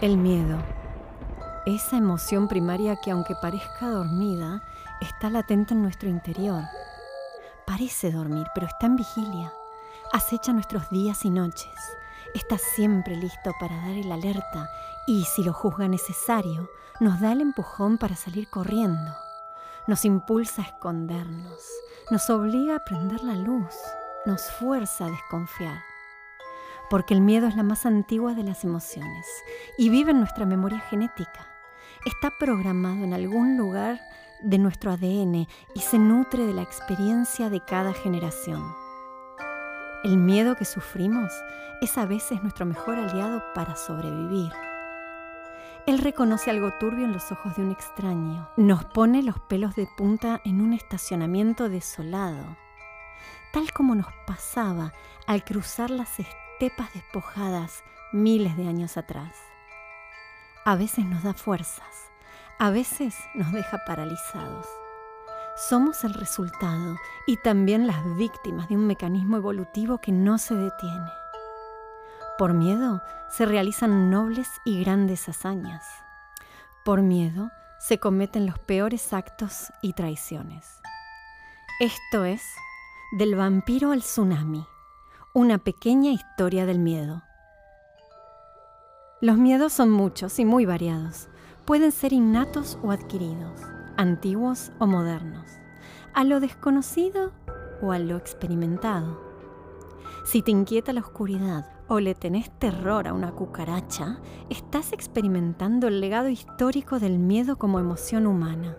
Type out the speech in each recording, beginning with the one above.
El miedo. Esa emoción primaria que aunque parezca dormida, está latente en nuestro interior. Parece dormir, pero está en vigilia. Acecha nuestros días y noches. Está siempre listo para dar el alerta y, si lo juzga necesario, nos da el empujón para salir corriendo. Nos impulsa a escondernos, nos obliga a prender la luz, nos fuerza a desconfiar porque el miedo es la más antigua de las emociones y vive en nuestra memoria genética. Está programado en algún lugar de nuestro ADN y se nutre de la experiencia de cada generación. El miedo que sufrimos es a veces nuestro mejor aliado para sobrevivir. Él reconoce algo turbio en los ojos de un extraño, nos pone los pelos de punta en un estacionamiento desolado, tal como nos pasaba al cruzar las estrellas tepas despojadas miles de años atrás. A veces nos da fuerzas, a veces nos deja paralizados. Somos el resultado y también las víctimas de un mecanismo evolutivo que no se detiene. Por miedo se realizan nobles y grandes hazañas. Por miedo se cometen los peores actos y traiciones. Esto es Del vampiro al tsunami una pequeña historia del miedo. Los miedos son muchos y muy variados. Pueden ser innatos o adquiridos, antiguos o modernos, a lo desconocido o a lo experimentado. Si te inquieta la oscuridad o le tenés terror a una cucaracha, estás experimentando el legado histórico del miedo como emoción humana.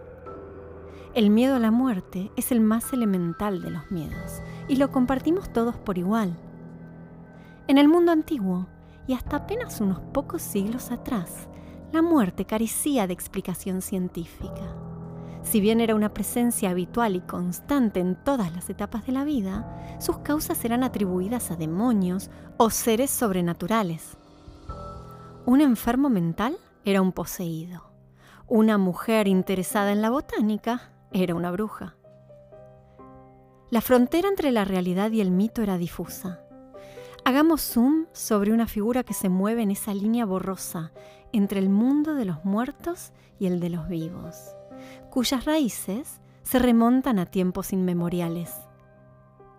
El miedo a la muerte es el más elemental de los miedos y lo compartimos todos por igual. En el mundo antiguo, y hasta apenas unos pocos siglos atrás, la muerte carecía de explicación científica. Si bien era una presencia habitual y constante en todas las etapas de la vida, sus causas eran atribuidas a demonios o seres sobrenaturales. Un enfermo mental era un poseído. Una mujer interesada en la botánica era una bruja. La frontera entre la realidad y el mito era difusa. Hagamos zoom sobre una figura que se mueve en esa línea borrosa entre el mundo de los muertos y el de los vivos, cuyas raíces se remontan a tiempos inmemoriales.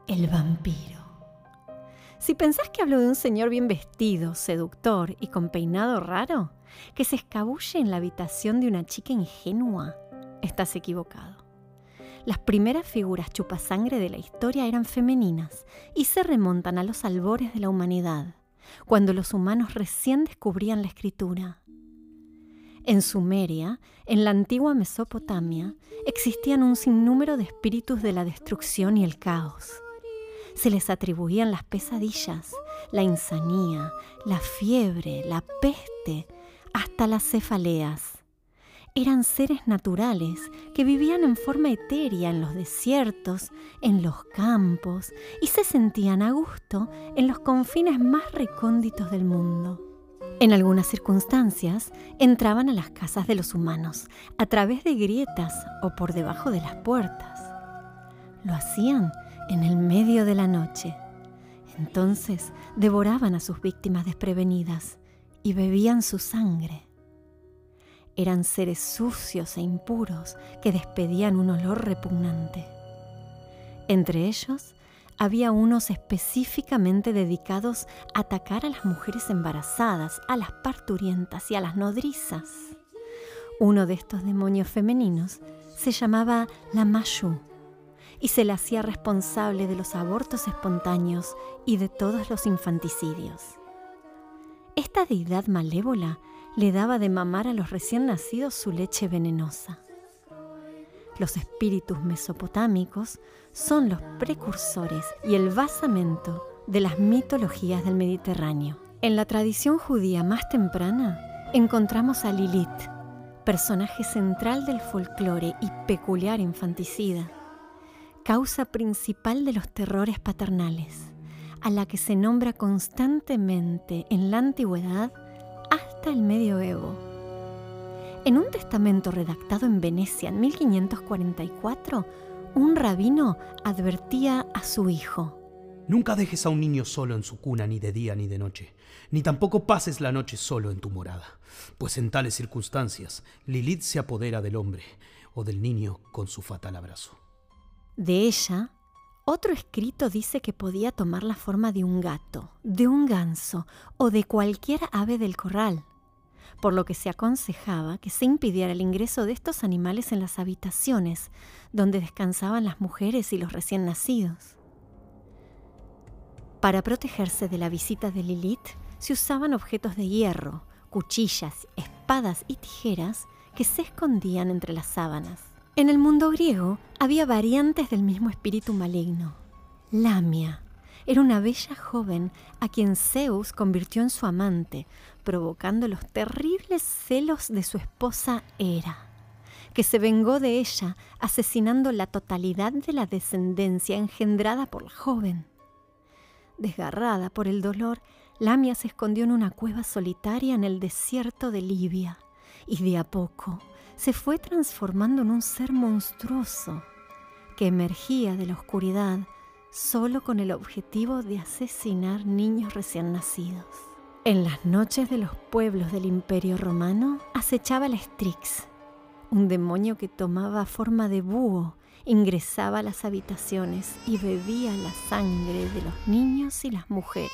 El vampiro. Si pensás que hablo de un señor bien vestido, seductor y con peinado raro, que se escabulle en la habitación de una chica ingenua, estás equivocado. Las primeras figuras chupasangre de la historia eran femeninas y se remontan a los albores de la humanidad, cuando los humanos recién descubrían la escritura. En Sumeria, en la antigua Mesopotamia, existían un sinnúmero de espíritus de la destrucción y el caos. Se les atribuían las pesadillas, la insanía, la fiebre, la peste, hasta las cefaleas eran seres naturales que vivían en forma etérea en los desiertos, en los campos y se sentían a gusto en los confines más recónditos del mundo. En algunas circunstancias entraban a las casas de los humanos a través de grietas o por debajo de las puertas. Lo hacían en el medio de la noche. Entonces devoraban a sus víctimas desprevenidas y bebían su sangre. Eran seres sucios e impuros que despedían un olor repugnante. Entre ellos había unos específicamente dedicados a atacar a las mujeres embarazadas, a las parturientas y a las nodrizas. Uno de estos demonios femeninos se llamaba la Mashu y se le hacía responsable de los abortos espontáneos y de todos los infanticidios. Esta deidad malévola le daba de mamar a los recién nacidos su leche venenosa. Los espíritus mesopotámicos son los precursores y el basamento de las mitologías del Mediterráneo. En la tradición judía más temprana encontramos a Lilith, personaje central del folclore y peculiar infanticida, causa principal de los terrores paternales, a la que se nombra constantemente en la antigüedad hasta el medioevo. En un testamento redactado en Venecia en 1544, un rabino advertía a su hijo, Nunca dejes a un niño solo en su cuna ni de día ni de noche, ni tampoco pases la noche solo en tu morada, pues en tales circunstancias Lilith se apodera del hombre o del niño con su fatal abrazo. De ella, otro escrito dice que podía tomar la forma de un gato, de un ganso o de cualquier ave del corral, por lo que se aconsejaba que se impidiera el ingreso de estos animales en las habitaciones donde descansaban las mujeres y los recién nacidos. Para protegerse de la visita de Lilith, se usaban objetos de hierro, cuchillas, espadas y tijeras que se escondían entre las sábanas. En el mundo griego había variantes del mismo espíritu maligno. Lamia era una bella joven a quien Zeus convirtió en su amante, provocando los terribles celos de su esposa Hera, que se vengó de ella asesinando la totalidad de la descendencia engendrada por la joven. Desgarrada por el dolor, Lamia se escondió en una cueva solitaria en el desierto de Libia y de a poco se fue transformando en un ser monstruoso que emergía de la oscuridad solo con el objetivo de asesinar niños recién nacidos. En las noches de los pueblos del Imperio Romano acechaba la Strix, un demonio que tomaba forma de búho ingresaba a las habitaciones y bebía la sangre de los niños y las mujeres.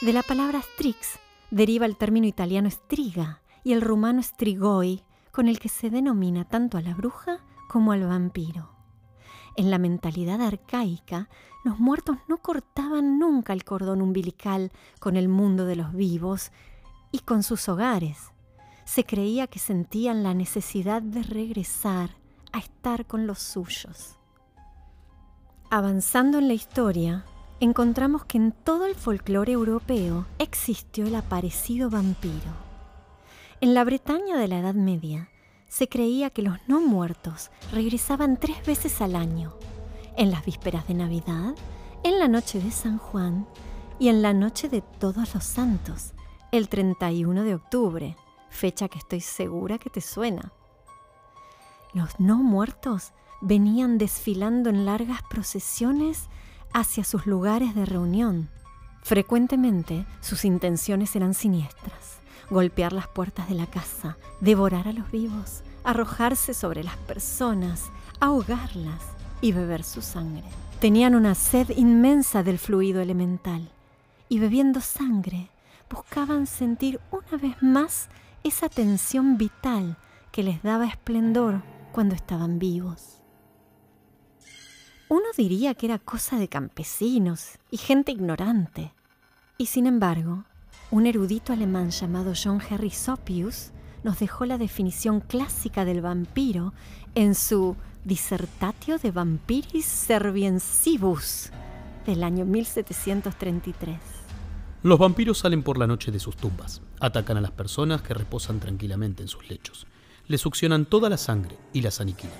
De la palabra strix deriva el término italiano striga y el rumano strigoi, con el que se denomina tanto a la bruja como al vampiro. En la mentalidad arcaica, los muertos no cortaban nunca el cordón umbilical con el mundo de los vivos y con sus hogares. Se creía que sentían la necesidad de regresar a estar con los suyos. Avanzando en la historia, encontramos que en todo el folclore europeo existió el aparecido vampiro. En la Bretaña de la Edad Media se creía que los no muertos regresaban tres veces al año, en las vísperas de Navidad, en la noche de San Juan y en la noche de Todos los Santos, el 31 de octubre, fecha que estoy segura que te suena. Los no muertos venían desfilando en largas procesiones hacia sus lugares de reunión. Frecuentemente sus intenciones eran siniestras, golpear las puertas de la casa, devorar a los vivos, arrojarse sobre las personas, ahogarlas y beber su sangre. Tenían una sed inmensa del fluido elemental y bebiendo sangre buscaban sentir una vez más esa tensión vital que les daba esplendor cuando estaban vivos. Uno diría que era cosa de campesinos y gente ignorante. Y sin embargo, un erudito alemán llamado John Henry Sopius nos dejó la definición clásica del vampiro en su Dissertatio de Vampiris Serviensibus del año 1733. Los vampiros salen por la noche de sus tumbas, atacan a las personas que reposan tranquilamente en sus lechos le succionan toda la sangre y las aniquilan.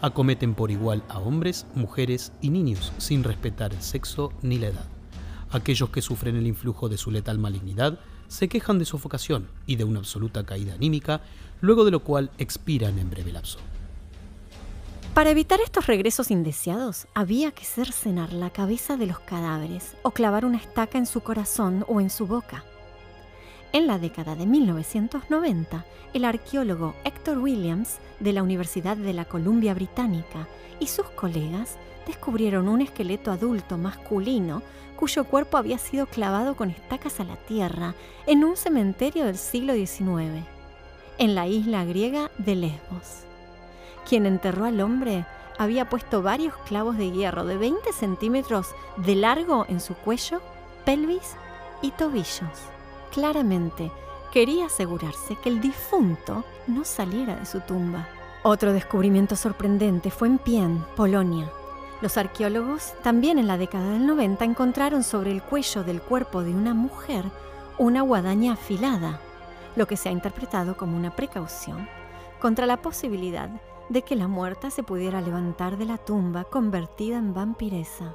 Acometen por igual a hombres, mujeres y niños sin respetar el sexo ni la edad. Aquellos que sufren el influjo de su letal malignidad se quejan de sofocación y de una absoluta caída anímica, luego de lo cual expiran en breve lapso. Para evitar estos regresos indeseados, había que cercenar la cabeza de los cadáveres o clavar una estaca en su corazón o en su boca. En la década de 1990, el arqueólogo Hector Williams de la Universidad de la Columbia Británica y sus colegas descubrieron un esqueleto adulto masculino cuyo cuerpo había sido clavado con estacas a la tierra en un cementerio del siglo XIX, en la isla griega de Lesbos. Quien enterró al hombre había puesto varios clavos de hierro de 20 centímetros de largo en su cuello, pelvis y tobillos. Claramente, quería asegurarse que el difunto no saliera de su tumba. Otro descubrimiento sorprendente fue en Pien, Polonia. Los arqueólogos, también en la década del 90, encontraron sobre el cuello del cuerpo de una mujer una guadaña afilada, lo que se ha interpretado como una precaución contra la posibilidad de que la muerta se pudiera levantar de la tumba convertida en vampiresa.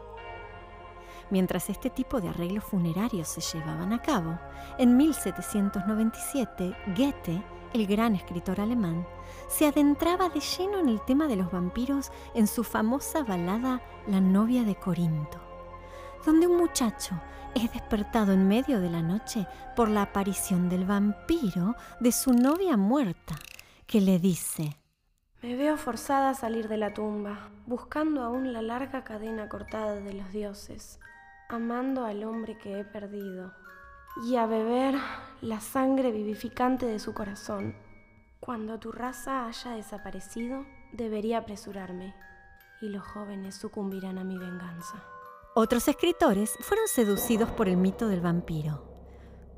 Mientras este tipo de arreglos funerarios se llevaban a cabo, en 1797 Goethe, el gran escritor alemán, se adentraba de lleno en el tema de los vampiros en su famosa balada La novia de Corinto, donde un muchacho es despertado en medio de la noche por la aparición del vampiro de su novia muerta, que le dice, Me veo forzada a salir de la tumba, buscando aún la larga cadena cortada de los dioses, amando al hombre que he perdido, y a beber la sangre vivificante de su corazón. Cuando tu raza haya desaparecido, debería apresurarme, y los jóvenes sucumbirán a mi venganza. Otros escritores fueron seducidos por el mito del vampiro.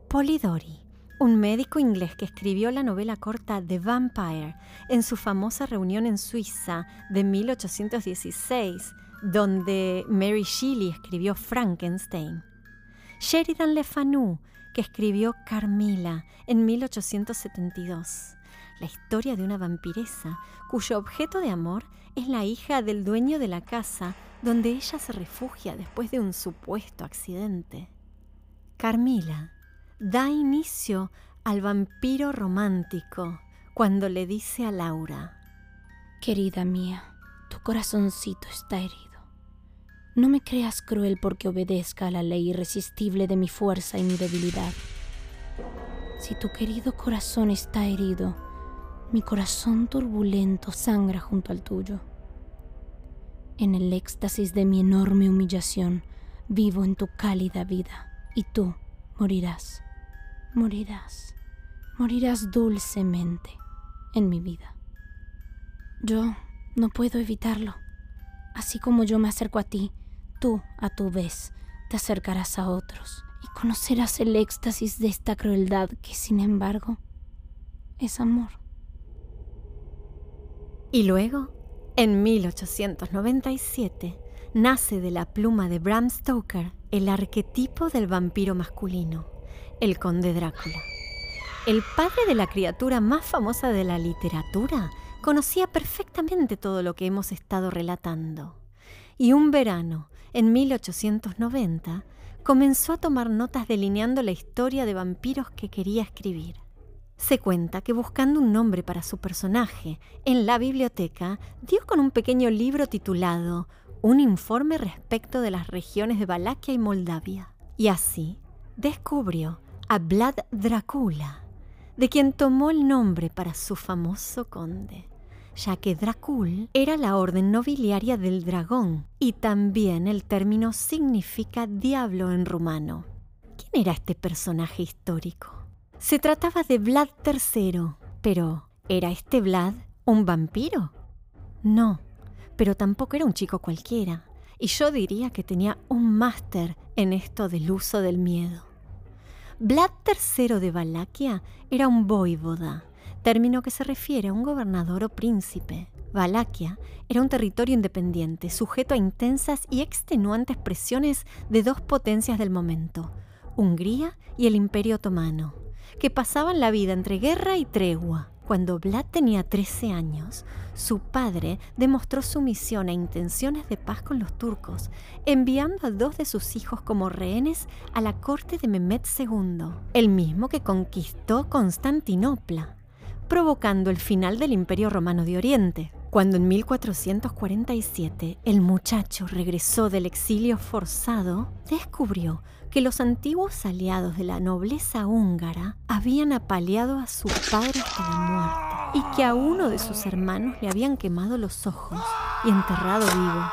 Polidori, un médico inglés que escribió la novela corta The Vampire en su famosa reunión en Suiza de 1816, donde Mary Shelley escribió Frankenstein. Sheridan Le Fanu, que escribió Carmilla en 1872, la historia de una vampiresa cuyo objeto de amor es la hija del dueño de la casa donde ella se refugia después de un supuesto accidente. Carmila da inicio al vampiro romántico cuando le dice a Laura, Querida mía, tu corazoncito está herido. No me creas cruel porque obedezca a la ley irresistible de mi fuerza y mi debilidad. Si tu querido corazón está herido, mi corazón turbulento sangra junto al tuyo. En el éxtasis de mi enorme humillación, vivo en tu cálida vida, y tú morirás, morirás, morirás dulcemente en mi vida. Yo no puedo evitarlo. Así como yo me acerco a ti, tú, a tu vez, te acercarás a otros y conocerás el éxtasis de esta crueldad que, sin embargo, es amor. Y luego, en 1897, nace de la pluma de Bram Stoker el arquetipo del vampiro masculino, el conde Drácula. El padre de la criatura más famosa de la literatura conocía perfectamente todo lo que hemos estado relatando. Y un verano, en 1890, comenzó a tomar notas delineando la historia de vampiros que quería escribir. Se cuenta que buscando un nombre para su personaje en la biblioteca, dio con un pequeño libro titulado Un informe respecto de las regiones de Valaquia y Moldavia. Y así descubrió a Vlad Dracula, de quien tomó el nombre para su famoso conde, ya que Dracul era la orden nobiliaria del dragón y también el término significa diablo en rumano. ¿Quién era este personaje histórico? Se trataba de Vlad III, pero ¿era este Vlad un vampiro? No, pero tampoco era un chico cualquiera, y yo diría que tenía un máster en esto del uso del miedo. Vlad III de Valaquia era un voivoda, término que se refiere a un gobernador o príncipe. Valaquia era un territorio independiente, sujeto a intensas y extenuantes presiones de dos potencias del momento, Hungría y el Imperio Otomano que pasaban la vida entre guerra y tregua. Cuando Vlad tenía 13 años, su padre demostró sumisión e intenciones de paz con los turcos, enviando a dos de sus hijos como rehenes a la corte de Mehmed II, el mismo que conquistó Constantinopla, provocando el final del Imperio Romano de Oriente. Cuando en 1447 el muchacho regresó del exilio forzado, descubrió que los antiguos aliados de la nobleza húngara habían apaleado a su padre hasta la muerte y que a uno de sus hermanos le habían quemado los ojos y enterrado vivo.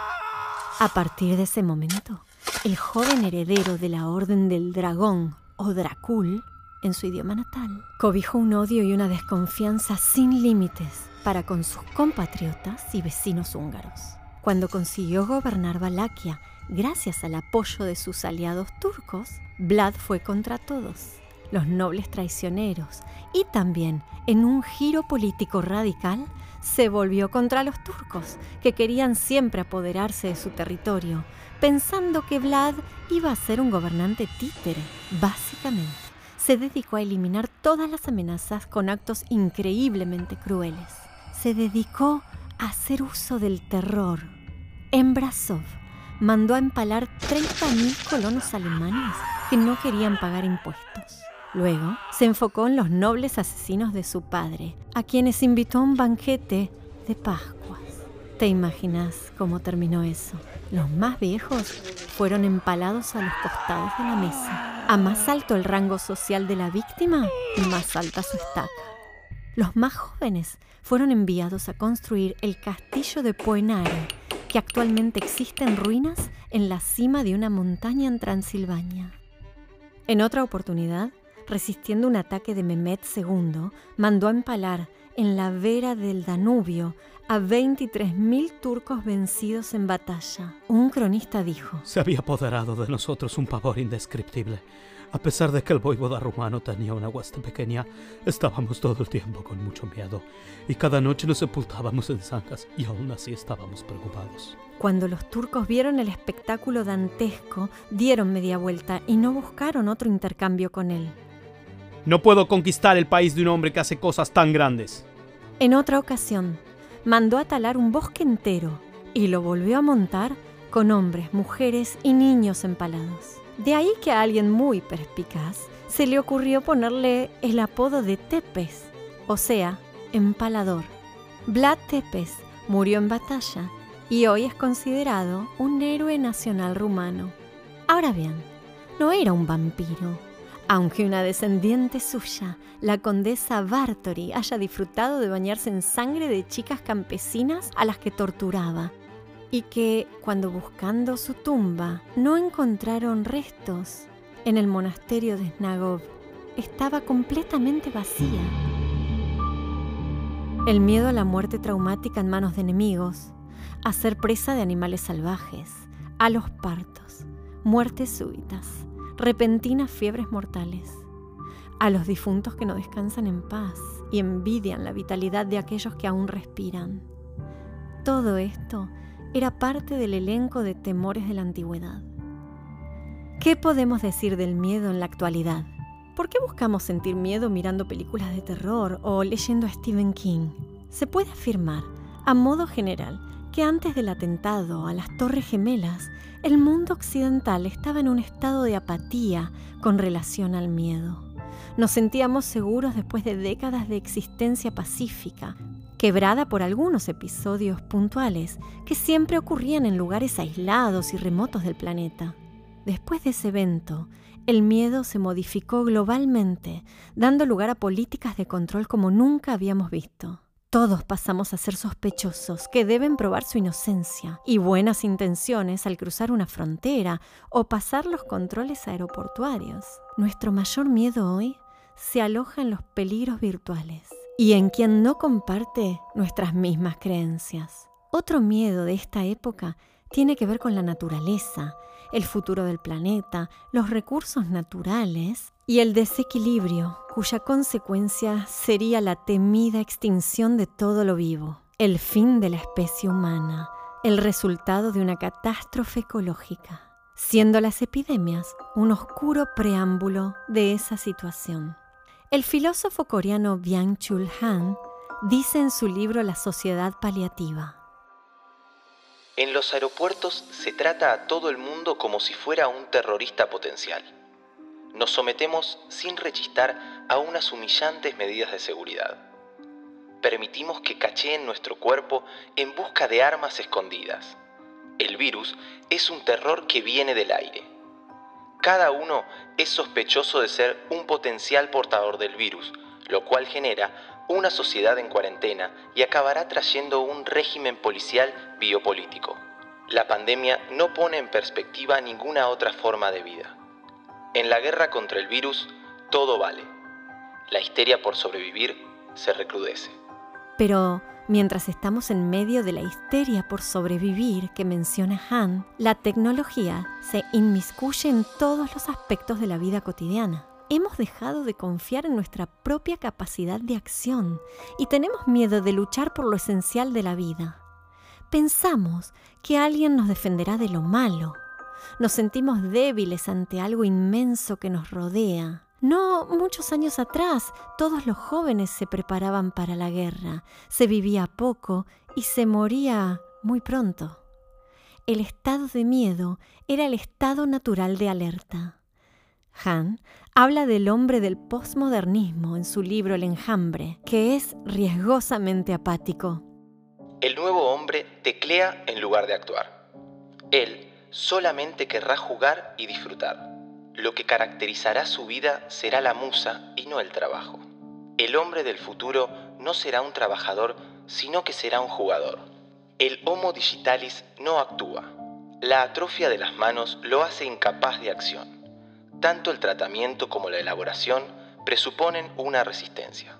A partir de ese momento, el joven heredero de la Orden del Dragón, o Dracul, en su idioma natal, cobijó un odio y una desconfianza sin límites para con sus compatriotas y vecinos húngaros. Cuando consiguió gobernar Valaquia gracias al apoyo de sus aliados turcos, Vlad fue contra todos, los nobles traicioneros, y también, en un giro político radical, se volvió contra los turcos, que querían siempre apoderarse de su territorio, pensando que Vlad iba a ser un gobernante títere. Básicamente, se dedicó a eliminar todas las amenazas con actos increíblemente crueles. Se dedicó a hacer uso del terror. En mandó a empalar 30.000 colonos alemanes que no querían pagar impuestos. Luego se enfocó en los nobles asesinos de su padre, a quienes invitó a un banquete de Pascuas. ¿Te imaginas cómo terminó eso? Los más viejos fueron empalados a los costados de la mesa. A más alto el rango social de la víctima, más alta su estaca. Los más jóvenes fueron enviados a construir el castillo de Poenare, que actualmente existe en ruinas en la cima de una montaña en Transilvania. En otra oportunidad, resistiendo un ataque de Mehmet II, mandó a empalar en la vera del Danubio a 23.000 turcos vencidos en batalla. Un cronista dijo, Se había apoderado de nosotros un pavor indescriptible. A pesar de que el voivoda rumano tenía una hueste pequeña, estábamos todo el tiempo con mucho miedo y cada noche nos sepultábamos en zanjas y aún así estábamos preocupados. Cuando los turcos vieron el espectáculo dantesco, dieron media vuelta y no buscaron otro intercambio con él. No puedo conquistar el país de un hombre que hace cosas tan grandes. En otra ocasión, mandó a talar un bosque entero y lo volvió a montar con hombres, mujeres y niños empalados. De ahí que a alguien muy perspicaz se le ocurrió ponerle el apodo de Tepes, o sea, empalador. Vlad Tepes murió en batalla y hoy es considerado un héroe nacional rumano. Ahora bien, no era un vampiro, aunque una descendiente suya, la condesa Bartori, haya disfrutado de bañarse en sangre de chicas campesinas a las que torturaba y que, cuando buscando su tumba no encontraron restos, en el monasterio de Snagov estaba completamente vacía. El miedo a la muerte traumática en manos de enemigos, a ser presa de animales salvajes, a los partos, muertes súbitas, repentinas fiebres mortales, a los difuntos que no descansan en paz y envidian la vitalidad de aquellos que aún respiran. Todo esto era parte del elenco de temores de la antigüedad. ¿Qué podemos decir del miedo en la actualidad? ¿Por qué buscamos sentir miedo mirando películas de terror o leyendo a Stephen King? Se puede afirmar, a modo general, que antes del atentado a las Torres Gemelas, el mundo occidental estaba en un estado de apatía con relación al miedo. Nos sentíamos seguros después de décadas de existencia pacífica, quebrada por algunos episodios puntuales que siempre ocurrían en lugares aislados y remotos del planeta. Después de ese evento, el miedo se modificó globalmente, dando lugar a políticas de control como nunca habíamos visto. Todos pasamos a ser sospechosos que deben probar su inocencia y buenas intenciones al cruzar una frontera o pasar los controles aeroportuarios. Nuestro mayor miedo hoy se aloja en los peligros virtuales y en quien no comparte nuestras mismas creencias. Otro miedo de esta época tiene que ver con la naturaleza, el futuro del planeta, los recursos naturales y el desequilibrio, cuya consecuencia sería la temida extinción de todo lo vivo, el fin de la especie humana, el resultado de una catástrofe ecológica, siendo las epidemias un oscuro preámbulo de esa situación. El filósofo coreano Byung-Chul Han dice en su libro La sociedad paliativa, en los aeropuertos se trata a todo el mundo como si fuera un terrorista potencial. Nos sometemos sin rechistar a unas humillantes medidas de seguridad. Permitimos que cacheen nuestro cuerpo en busca de armas escondidas. El virus es un terror que viene del aire. Cada uno es sospechoso de ser un potencial portador del virus, lo cual genera una sociedad en cuarentena y acabará trayendo un régimen policial biopolítico. La pandemia no pone en perspectiva ninguna otra forma de vida. En la guerra contra el virus, todo vale. La histeria por sobrevivir se recrudece. Pero mientras estamos en medio de la histeria por sobrevivir que menciona Han, la tecnología se inmiscuye en todos los aspectos de la vida cotidiana hemos dejado de confiar en nuestra propia capacidad de acción y tenemos miedo de luchar por lo esencial de la vida. Pensamos que alguien nos defenderá de lo malo. Nos sentimos débiles ante algo inmenso que nos rodea. No muchos años atrás, todos los jóvenes se preparaban para la guerra, se vivía poco y se moría muy pronto. El estado de miedo era el estado natural de alerta. Han habla del hombre del postmodernismo en su libro El enjambre, que es riesgosamente apático. El nuevo hombre teclea en lugar de actuar. Él solamente querrá jugar y disfrutar. Lo que caracterizará su vida será la musa y no el trabajo. El hombre del futuro no será un trabajador, sino que será un jugador. El Homo digitalis no actúa. La atrofia de las manos lo hace incapaz de acción. Tanto el tratamiento como la elaboración presuponen una resistencia.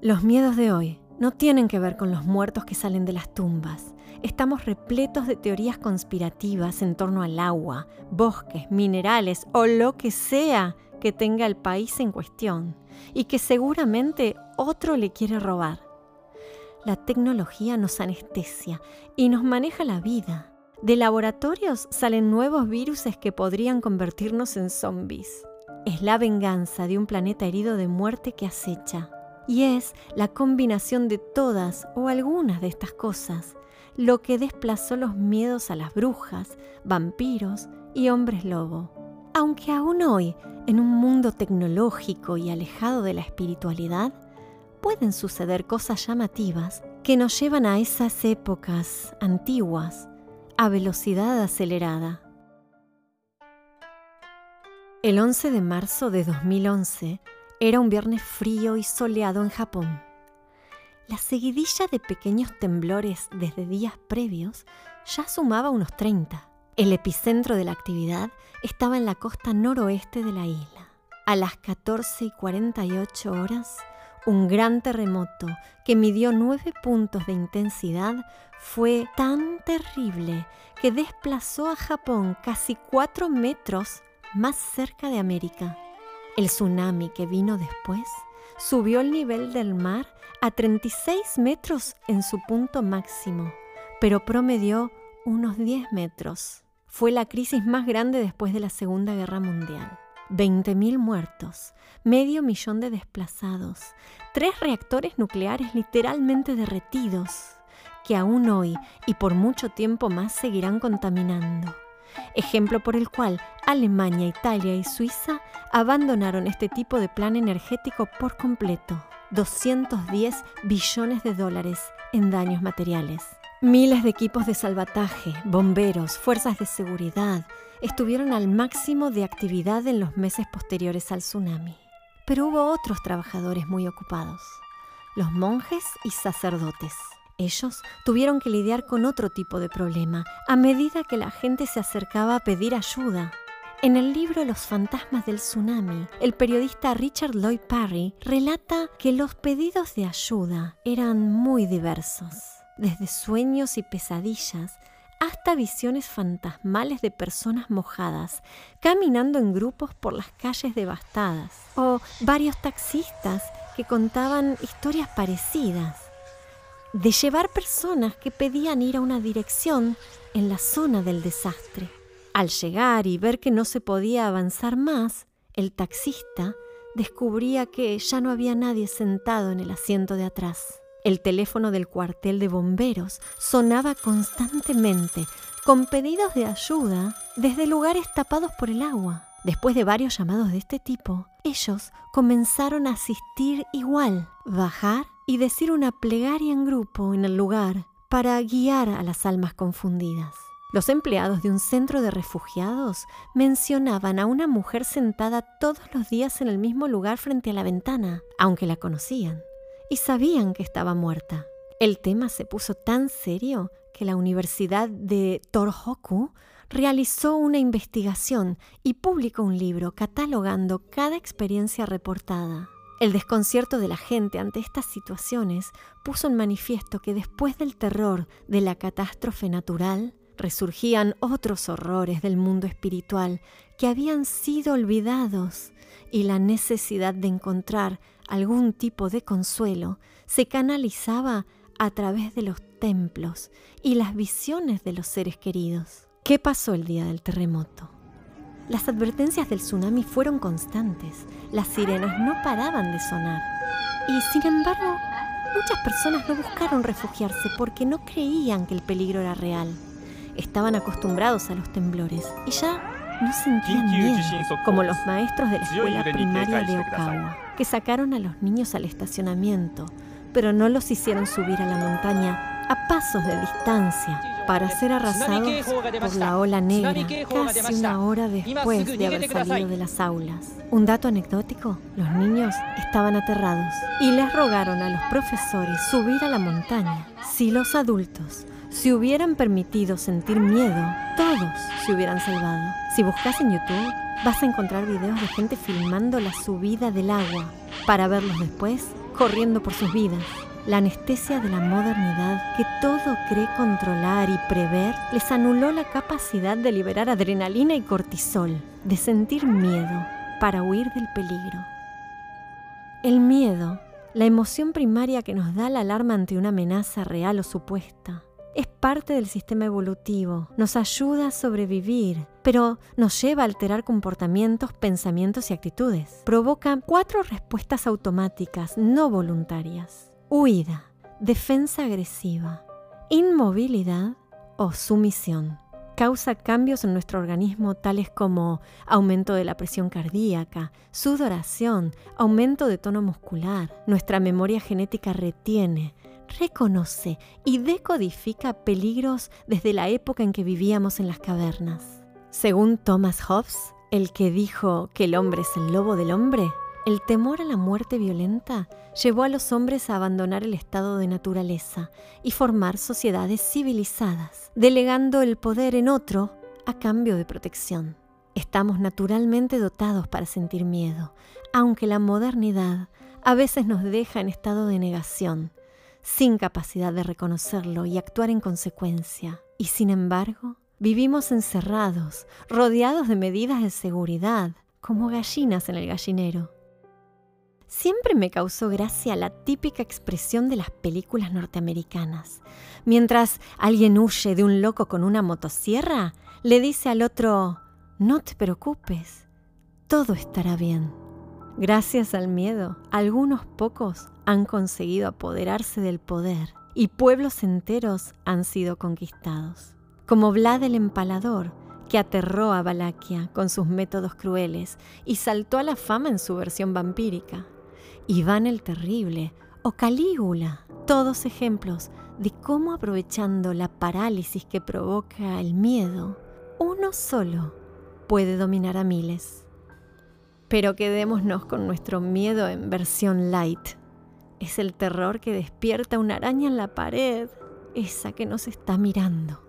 Los miedos de hoy no tienen que ver con los muertos que salen de las tumbas. Estamos repletos de teorías conspirativas en torno al agua, bosques, minerales o lo que sea que tenga el país en cuestión y que seguramente otro le quiere robar. La tecnología nos anestesia y nos maneja la vida. De laboratorios salen nuevos virus que podrían convertirnos en zombies. Es la venganza de un planeta herido de muerte que acecha. Y es la combinación de todas o algunas de estas cosas lo que desplazó los miedos a las brujas, vampiros y hombres lobo. Aunque aún hoy, en un mundo tecnológico y alejado de la espiritualidad, pueden suceder cosas llamativas que nos llevan a esas épocas antiguas a velocidad acelerada. El 11 de marzo de 2011 era un viernes frío y soleado en Japón. La seguidilla de pequeños temblores desde días previos ya sumaba unos 30. El epicentro de la actividad estaba en la costa noroeste de la isla. A las 14 y 48 horas, un gran terremoto que midió 9 puntos de intensidad fue tan terrible que desplazó a Japón casi 4 metros más cerca de América. El tsunami que vino después subió el nivel del mar a 36 metros en su punto máximo, pero promedió unos 10 metros. Fue la crisis más grande después de la Segunda Guerra Mundial. 20.000 muertos, medio millón de desplazados, tres reactores nucleares literalmente derretidos, que aún hoy y por mucho tiempo más seguirán contaminando. Ejemplo por el cual Alemania, Italia y Suiza abandonaron este tipo de plan energético por completo. 210 billones de dólares en daños materiales. Miles de equipos de salvataje, bomberos, fuerzas de seguridad estuvieron al máximo de actividad en los meses posteriores al tsunami. Pero hubo otros trabajadores muy ocupados, los monjes y sacerdotes. Ellos tuvieron que lidiar con otro tipo de problema a medida que la gente se acercaba a pedir ayuda. En el libro Los fantasmas del tsunami, el periodista Richard Lloyd Parry relata que los pedidos de ayuda eran muy diversos, desde sueños y pesadillas hasta visiones fantasmales de personas mojadas, caminando en grupos por las calles devastadas, o varios taxistas que contaban historias parecidas, de llevar personas que pedían ir a una dirección en la zona del desastre. Al llegar y ver que no se podía avanzar más, el taxista descubría que ya no había nadie sentado en el asiento de atrás. El teléfono del cuartel de bomberos sonaba constantemente, con pedidos de ayuda desde lugares tapados por el agua. Después de varios llamados de este tipo, ellos comenzaron a asistir igual, bajar y decir una plegaria en grupo en el lugar para guiar a las almas confundidas. Los empleados de un centro de refugiados mencionaban a una mujer sentada todos los días en el mismo lugar frente a la ventana, aunque la conocían, y sabían que estaba muerta. El tema se puso tan serio que la Universidad de Torhoku realizó una investigación y publicó un libro catalogando cada experiencia reportada. El desconcierto de la gente ante estas situaciones puso en manifiesto que después del terror de la catástrofe natural, resurgían otros horrores del mundo espiritual que habían sido olvidados y la necesidad de encontrar algún tipo de consuelo se canalizaba a través de los templos y las visiones de los seres queridos. ¿Qué pasó el día del terremoto? Las advertencias del tsunami fueron constantes, las sirenas no paraban de sonar. Y sin embargo muchas personas no buscaron refugiarse porque no creían que el peligro era real. Estaban acostumbrados a los temblores y ya no sentían miedo, como los maestros de la escuela primaria de Okawa, que sacaron a los niños al estacionamiento, pero no los hicieron subir a la montaña a pasos de distancia, para ser arrasados por la ola negra casi una hora después de haber salido de las aulas. Un dato anecdótico, los niños estaban aterrados y les rogaron a los profesores subir a la montaña. Si los adultos se hubieran permitido sentir miedo, todos se hubieran salvado. Si buscas en YouTube, vas a encontrar videos de gente filmando la subida del agua para verlos después corriendo por sus vidas. La anestesia de la modernidad que todo cree controlar y prever les anuló la capacidad de liberar adrenalina y cortisol, de sentir miedo para huir del peligro. El miedo, la emoción primaria que nos da la alarma ante una amenaza real o supuesta, es parte del sistema evolutivo, nos ayuda a sobrevivir, pero nos lleva a alterar comportamientos, pensamientos y actitudes. Provoca cuatro respuestas automáticas no voluntarias. Huida, defensa agresiva, inmovilidad o sumisión. Causa cambios en nuestro organismo tales como aumento de la presión cardíaca, sudoración, aumento de tono muscular. Nuestra memoria genética retiene, reconoce y decodifica peligros desde la época en que vivíamos en las cavernas. Según Thomas Hobbes, el que dijo que el hombre es el lobo del hombre, el temor a la muerte violenta llevó a los hombres a abandonar el estado de naturaleza y formar sociedades civilizadas, delegando el poder en otro a cambio de protección. Estamos naturalmente dotados para sentir miedo, aunque la modernidad a veces nos deja en estado de negación, sin capacidad de reconocerlo y actuar en consecuencia. Y sin embargo, vivimos encerrados, rodeados de medidas de seguridad, como gallinas en el gallinero. Siempre me causó gracia la típica expresión de las películas norteamericanas. Mientras alguien huye de un loco con una motosierra, le dice al otro, no te preocupes, todo estará bien. Gracias al miedo, algunos pocos han conseguido apoderarse del poder y pueblos enteros han sido conquistados. Como Vlad el Empalador, que aterró a Valaquia con sus métodos crueles y saltó a la fama en su versión vampírica. Iván el Terrible o Calígula, todos ejemplos de cómo aprovechando la parálisis que provoca el miedo, uno solo puede dominar a miles. Pero quedémonos con nuestro miedo en versión light. Es el terror que despierta una araña en la pared, esa que nos está mirando.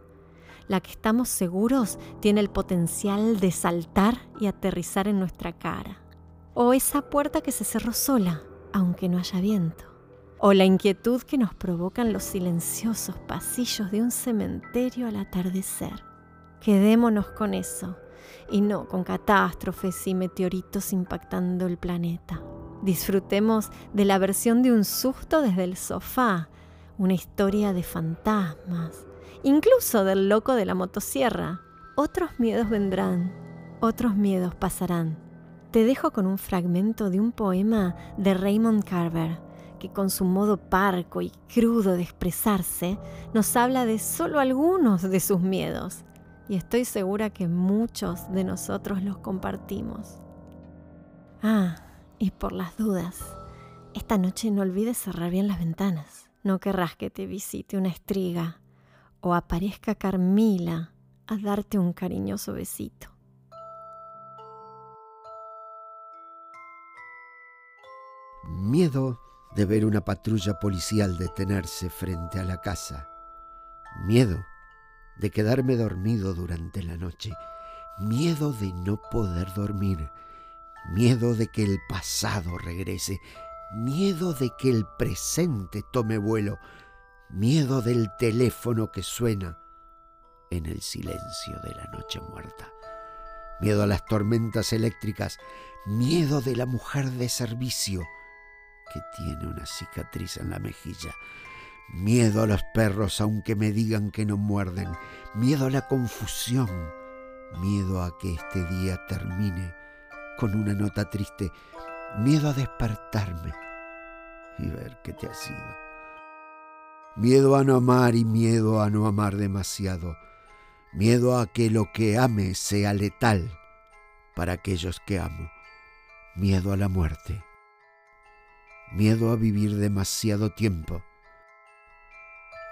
La que estamos seguros tiene el potencial de saltar y aterrizar en nuestra cara. O esa puerta que se cerró sola, aunque no haya viento. O la inquietud que nos provocan los silenciosos pasillos de un cementerio al atardecer. Quedémonos con eso y no con catástrofes y meteoritos impactando el planeta. Disfrutemos de la versión de un susto desde el sofá, una historia de fantasmas, incluso del loco de la motosierra. Otros miedos vendrán, otros miedos pasarán. Te dejo con un fragmento de un poema de Raymond Carver, que con su modo parco y crudo de expresarse, nos habla de solo algunos de sus miedos y estoy segura que muchos de nosotros los compartimos. Ah, y por las dudas, esta noche no olvides cerrar bien las ventanas. No querrás que te visite una estriga o aparezca Carmila a darte un cariñoso besito. Miedo de ver una patrulla policial detenerse frente a la casa. Miedo de quedarme dormido durante la noche, miedo de no poder dormir, miedo de que el pasado regrese, miedo de que el presente tome vuelo, miedo del teléfono que suena en el silencio de la noche muerta, miedo a las tormentas eléctricas, miedo de la mujer de servicio que tiene una cicatriz en la mejilla, Miedo a los perros aunque me digan que no muerden. Miedo a la confusión. Miedo a que este día termine con una nota triste. Miedo a despertarme y ver que te ha sido. Miedo a no amar y miedo a no amar demasiado. Miedo a que lo que ame sea letal para aquellos que amo. Miedo a la muerte. Miedo a vivir demasiado tiempo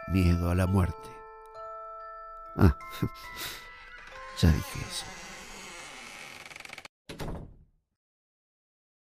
miedo a la muerte. Ah, ya dije eso.